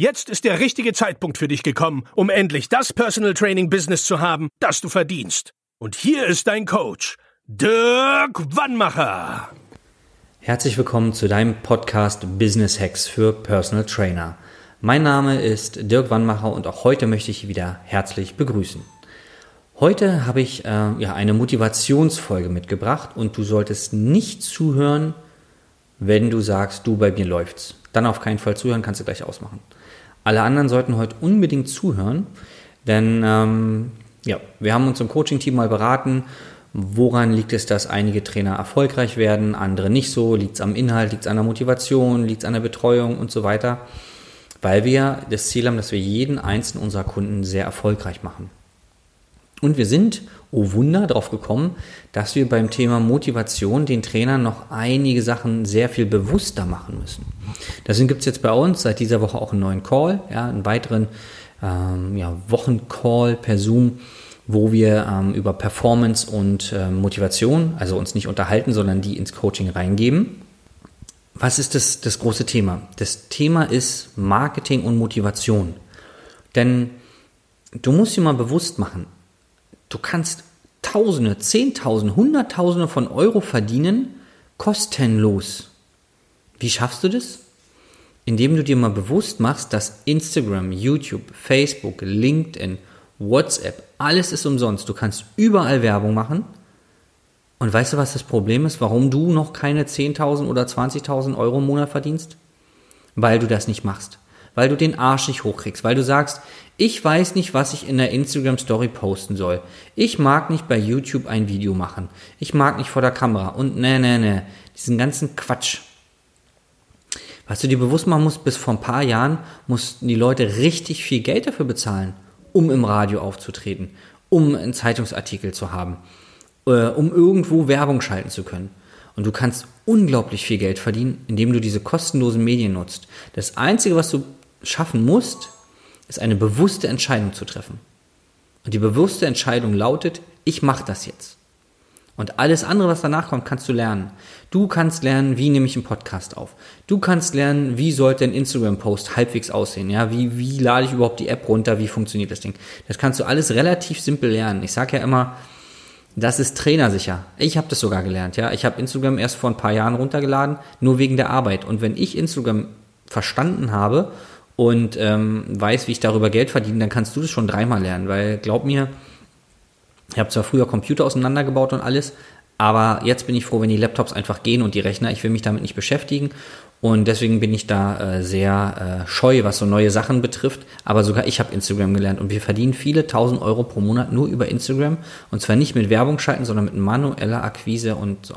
Jetzt ist der richtige Zeitpunkt für dich gekommen, um endlich das Personal Training Business zu haben, das du verdienst. Und hier ist dein Coach, Dirk Wannmacher. Herzlich willkommen zu deinem Podcast Business Hacks für Personal Trainer. Mein Name ist Dirk Wannmacher und auch heute möchte ich wieder herzlich begrüßen. Heute habe ich äh, ja eine Motivationsfolge mitgebracht und du solltest nicht zuhören, wenn du sagst, du bei mir läuft's. Dann auf keinen Fall zuhören, kannst du gleich ausmachen. Alle anderen sollten heute unbedingt zuhören, denn ähm, ja, wir haben uns im Coaching-Team mal beraten, woran liegt es, dass einige Trainer erfolgreich werden, andere nicht so, liegt es am Inhalt, liegt es an der Motivation, liegt es an der Betreuung und so weiter, weil wir das Ziel haben, dass wir jeden einzelnen unserer Kunden sehr erfolgreich machen. Und wir sind, oh Wunder, darauf gekommen, dass wir beim Thema Motivation den Trainern noch einige Sachen sehr viel bewusster machen müssen. Deswegen gibt es jetzt bei uns seit dieser Woche auch einen neuen Call, ja, einen weiteren ähm, ja, Wochencall per Zoom, wo wir ähm, über Performance und äh, Motivation, also uns nicht unterhalten, sondern die ins Coaching reingeben. Was ist das, das große Thema? Das Thema ist Marketing und Motivation. Denn du musst dir mal bewusst machen, Du kannst Tausende, Zehntausende, Hunderttausende von Euro verdienen, kostenlos. Wie schaffst du das? Indem du dir mal bewusst machst, dass Instagram, YouTube, Facebook, LinkedIn, WhatsApp, alles ist umsonst. Du kannst überall Werbung machen. Und weißt du, was das Problem ist, warum du noch keine 10.000 oder 20.000 Euro im Monat verdienst? Weil du das nicht machst weil du den Arsch nicht hochkriegst, weil du sagst, ich weiß nicht, was ich in der Instagram Story posten soll. Ich mag nicht bei YouTube ein Video machen. Ich mag nicht vor der Kamera und ne, ne, ne, diesen ganzen Quatsch. Was du dir bewusst machen musst, bis vor ein paar Jahren mussten die Leute richtig viel Geld dafür bezahlen, um im Radio aufzutreten, um einen Zeitungsartikel zu haben, äh, um irgendwo Werbung schalten zu können. Und du kannst unglaublich viel Geld verdienen, indem du diese kostenlosen Medien nutzt. Das Einzige, was du schaffen musst, ist eine bewusste Entscheidung zu treffen. Und die bewusste Entscheidung lautet, ich mache das jetzt. Und alles andere, was danach kommt, kannst du lernen. Du kannst lernen, wie nehme ich einen Podcast auf. Du kannst lernen, wie sollte ein Instagram-Post halbwegs aussehen. Ja, wie, wie lade ich überhaupt die App runter? Wie funktioniert das Ding? Das kannst du alles relativ simpel lernen. Ich sage ja immer, das ist trainersicher. Ich habe das sogar gelernt. Ja, ich habe Instagram erst vor ein paar Jahren runtergeladen, nur wegen der Arbeit. Und wenn ich Instagram verstanden habe und ähm, weiß, wie ich darüber Geld verdiene, dann kannst du das schon dreimal lernen, weil glaub mir, ich habe zwar früher Computer auseinandergebaut und alles, aber jetzt bin ich froh, wenn die Laptops einfach gehen und die Rechner, ich will mich damit nicht beschäftigen und deswegen bin ich da äh, sehr äh, scheu, was so neue Sachen betrifft. Aber sogar ich habe Instagram gelernt und wir verdienen viele tausend Euro pro Monat nur über Instagram und zwar nicht mit Werbung schalten, sondern mit manueller Akquise und so.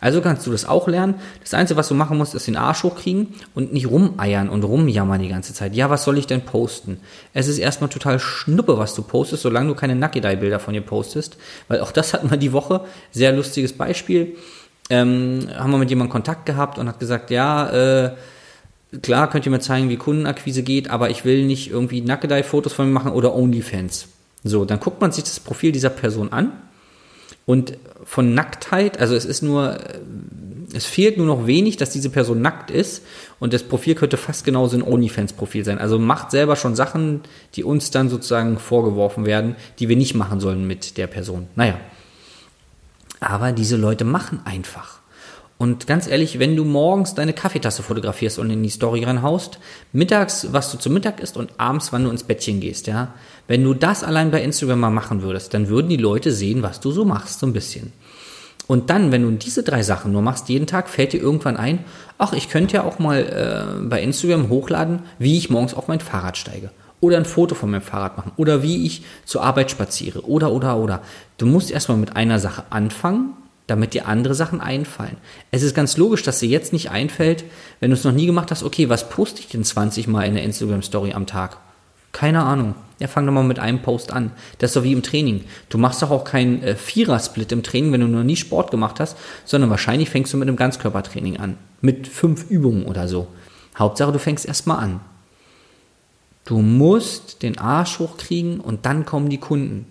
Also kannst du das auch lernen. Das Einzige, was du machen musst, ist den Arsch hochkriegen und nicht rumeiern und rumjammern die ganze Zeit. Ja, was soll ich denn posten? Es ist erstmal total schnuppe, was du postest, solange du keine Nackedei-Bilder von dir postest. Weil auch das hatten wir die Woche. Sehr lustiges Beispiel. Ähm, haben wir mit jemandem Kontakt gehabt und hat gesagt, ja, äh, klar könnt ihr mir zeigen, wie Kundenakquise geht, aber ich will nicht irgendwie Nackedei-Fotos von mir machen oder Onlyfans. So, dann guckt man sich das Profil dieser Person an und von Nacktheit, also es ist nur, äh, es fehlt nur noch wenig, dass diese Person nackt ist und das Profil könnte fast genauso ein OnlyFans-Profil sein. Also macht selber schon Sachen, die uns dann sozusagen vorgeworfen werden, die wir nicht machen sollen mit der Person. Naja. Aber diese Leute machen einfach. Und ganz ehrlich, wenn du morgens deine Kaffeetasse fotografierst und in die Story reinhaust, mittags, was du zum Mittag isst und abends, wann du ins Bettchen gehst, ja, wenn du das allein bei Instagram mal machen würdest, dann würden die Leute sehen, was du so machst, so ein bisschen. Und dann, wenn du diese drei Sachen nur machst, jeden Tag, fällt dir irgendwann ein, ach, ich könnte ja auch mal äh, bei Instagram hochladen, wie ich morgens auf mein Fahrrad steige. Oder ein Foto von meinem Fahrrad machen. Oder wie ich zur Arbeit spaziere. Oder, oder, oder. Du musst erstmal mit einer Sache anfangen, damit dir andere Sachen einfallen. Es ist ganz logisch, dass dir jetzt nicht einfällt, wenn du es noch nie gemacht hast, okay, was poste ich denn 20 Mal in der Instagram-Story am Tag? Keine Ahnung. Ja, fang doch mal mit einem Post an. Das ist doch wie im Training. Du machst doch auch keinen äh, Vierer-Split im Training, wenn du noch nie Sport gemacht hast, sondern wahrscheinlich fängst du mit einem Ganzkörpertraining an. Mit fünf Übungen oder so. Hauptsache, du fängst erstmal an. Du musst den Arsch hochkriegen und dann kommen die Kunden.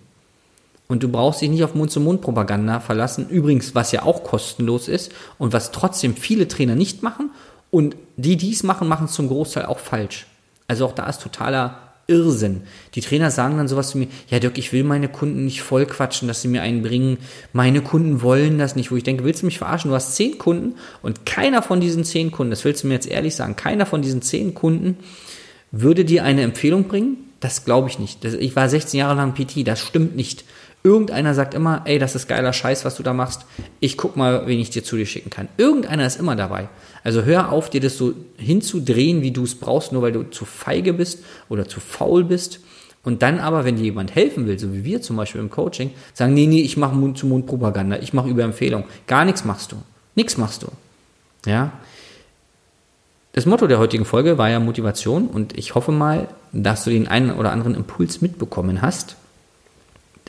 Und du brauchst dich nicht auf Mund-zu-Mund-Propaganda verlassen. Übrigens, was ja auch kostenlos ist und was trotzdem viele Trainer nicht machen. Und die, die es machen, machen es zum Großteil auch falsch. Also auch da ist totaler Irrsinn. Die Trainer sagen dann sowas zu mir, ja Dirk, ich will meine Kunden nicht voll quatschen, dass sie mir einen bringen. Meine Kunden wollen das nicht. Wo ich denke, willst du mich verarschen? Du hast zehn Kunden und keiner von diesen zehn Kunden, das willst du mir jetzt ehrlich sagen, keiner von diesen zehn Kunden würde dir eine Empfehlung bringen? Das glaube ich nicht. ich war 16 Jahre lang PT, das stimmt nicht. Irgendeiner sagt immer, ey, das ist geiler Scheiß, was du da machst. Ich guck mal, wen ich dir zu dir schicken kann. Irgendeiner ist immer dabei. Also hör auf, dir das so hinzudrehen, wie du es brauchst, nur weil du zu feige bist oder zu faul bist. Und dann aber, wenn dir jemand helfen will, so wie wir zum Beispiel im Coaching, sagen, nee, nee, ich mache Mund-zu-Mund-Propaganda, ich mache über Empfehlung. Gar nichts machst du. Nichts machst du. Ja. Das Motto der heutigen Folge war ja Motivation und ich hoffe mal, dass du den einen oder anderen Impuls mitbekommen hast.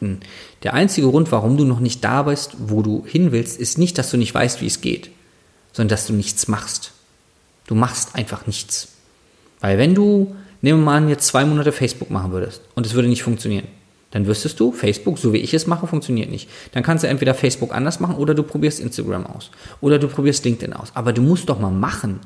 Denn der einzige Grund, warum du noch nicht da bist, wo du hin willst, ist nicht, dass du nicht weißt, wie es geht, sondern dass du nichts machst. Du machst einfach nichts. Weil wenn du, nehmen wir mal an, jetzt zwei Monate Facebook machen würdest und es würde nicht funktionieren, dann wüsstest du, Facebook, so wie ich es mache, funktioniert nicht. Dann kannst du entweder Facebook anders machen oder du probierst Instagram aus. Oder du probierst LinkedIn aus. Aber du musst doch mal machen.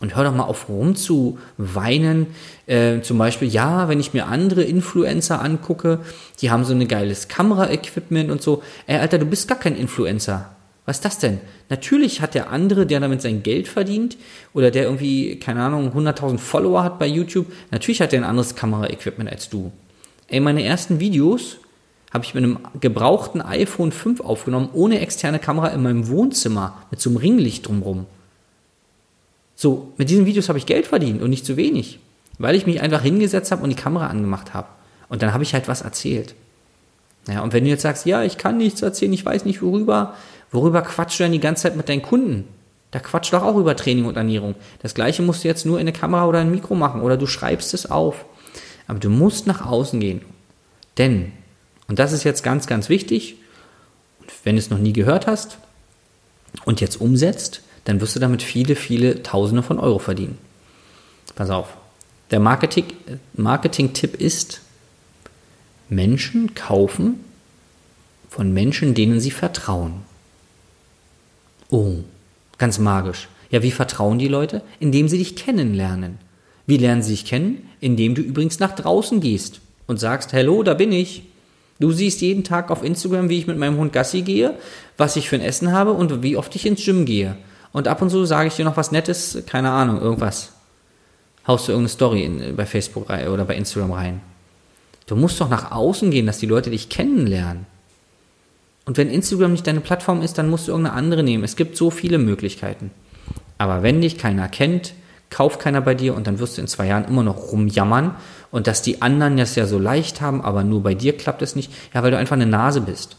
Und hör doch mal auf rumzuweinen. Äh, zum Beispiel, ja, wenn ich mir andere Influencer angucke, die haben so ein geiles Kameraequipment und so. Ey, Alter, du bist gar kein Influencer. Was ist das denn? Natürlich hat der andere, der damit sein Geld verdient oder der irgendwie, keine Ahnung, 100.000 Follower hat bei YouTube, natürlich hat der ein anderes Kameraequipment als du. Ey, meine ersten Videos habe ich mit einem gebrauchten iPhone 5 aufgenommen, ohne externe Kamera in meinem Wohnzimmer, mit so einem Ringlicht drumrum. So, mit diesen Videos habe ich Geld verdient und nicht zu wenig, weil ich mich einfach hingesetzt habe und die Kamera angemacht habe. Und dann habe ich halt was erzählt. Ja, und wenn du jetzt sagst, ja, ich kann nichts erzählen, ich weiß nicht worüber, worüber quatschst du denn die ganze Zeit mit deinen Kunden? Da quatscht doch auch über Training und Ernährung. Das gleiche musst du jetzt nur in eine Kamera oder ein Mikro machen oder du schreibst es auf. Aber du musst nach außen gehen. Denn, und das ist jetzt ganz, ganz wichtig, wenn du es noch nie gehört hast und jetzt umsetzt, dann wirst du damit viele, viele Tausende von Euro verdienen. Pass auf. Der Marketing-Tipp Marketing ist, Menschen kaufen von Menschen, denen sie vertrauen. Oh, ganz magisch. Ja, wie vertrauen die Leute? Indem sie dich kennenlernen. Wie lernen sie dich kennen? Indem du übrigens nach draußen gehst und sagst, hallo, da bin ich. Du siehst jeden Tag auf Instagram, wie ich mit meinem Hund Gassi gehe, was ich für ein Essen habe und wie oft ich ins Gym gehe. Und ab und zu sage ich dir noch was Nettes, keine Ahnung, irgendwas. Haust du irgendeine Story in, bei Facebook oder bei Instagram rein. Du musst doch nach außen gehen, dass die Leute dich kennenlernen. Und wenn Instagram nicht deine Plattform ist, dann musst du irgendeine andere nehmen. Es gibt so viele Möglichkeiten. Aber wenn dich keiner kennt, kauft keiner bei dir und dann wirst du in zwei Jahren immer noch rumjammern und dass die anderen das ja so leicht haben, aber nur bei dir klappt es nicht. Ja, weil du einfach eine Nase bist.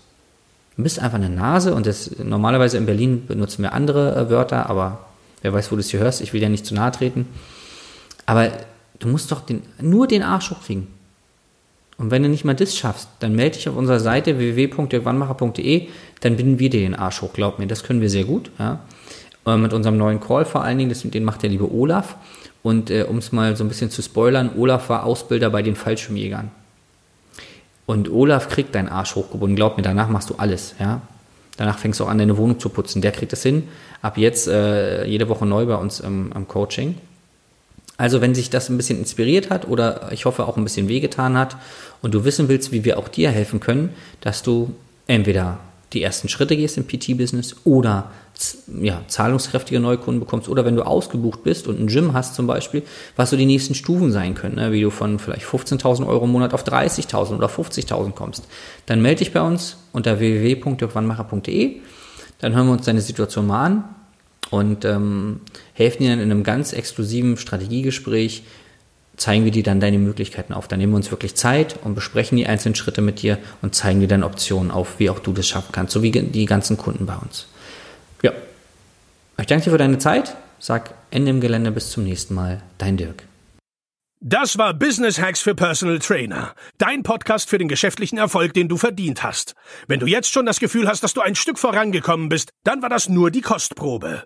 Du bist einfach eine Nase und das normalerweise in Berlin benutzen wir andere äh, Wörter, aber wer weiß, wo du es hier hörst, ich will ja nicht zu nahe treten. Aber du musst doch den, nur den Arsch hochkriegen. Und wenn du nicht mal das schaffst, dann melde dich auf unserer Seite www.dirkwannmacher.de, dann binden wir dir den Arsch hoch, glaub mir, das können wir sehr gut. Ja. Äh, mit unserem neuen Call vor allen Dingen, das, den macht der liebe Olaf. Und äh, um es mal so ein bisschen zu spoilern, Olaf war Ausbilder bei den Fallschirmjägern. Und Olaf kriegt deinen Arsch hochgebunden. Glaub mir, danach machst du alles. Ja? Danach fängst du auch an, deine Wohnung zu putzen. Der kriegt das hin. Ab jetzt äh, jede Woche neu bei uns im, im Coaching. Also wenn sich das ein bisschen inspiriert hat oder ich hoffe auch ein bisschen wehgetan hat und du wissen willst, wie wir auch dir helfen können, dass du entweder die ersten Schritte gehst im PT-Business oder ja, zahlungskräftige Neukunden bekommst oder wenn du ausgebucht bist und ein Gym hast zum Beispiel, was so die nächsten Stufen sein können, ne? wie du von vielleicht 15.000 Euro im Monat auf 30.000 oder 50.000 kommst, dann melde dich bei uns unter www.dirkwannmacher.de, dann hören wir uns deine Situation mal an und ähm, helfen dir dann in einem ganz exklusiven Strategiegespräch zeigen wir dir dann deine Möglichkeiten auf. Dann nehmen wir uns wirklich Zeit und besprechen die einzelnen Schritte mit dir und zeigen dir dann Optionen auf, wie auch du das schaffen kannst, so wie die ganzen Kunden bei uns. Ja, ich danke dir für deine Zeit. Sag Ende im Gelände bis zum nächsten Mal. Dein Dirk. Das war Business Hacks für Personal Trainer. Dein Podcast für den geschäftlichen Erfolg, den du verdient hast. Wenn du jetzt schon das Gefühl hast, dass du ein Stück vorangekommen bist, dann war das nur die Kostprobe.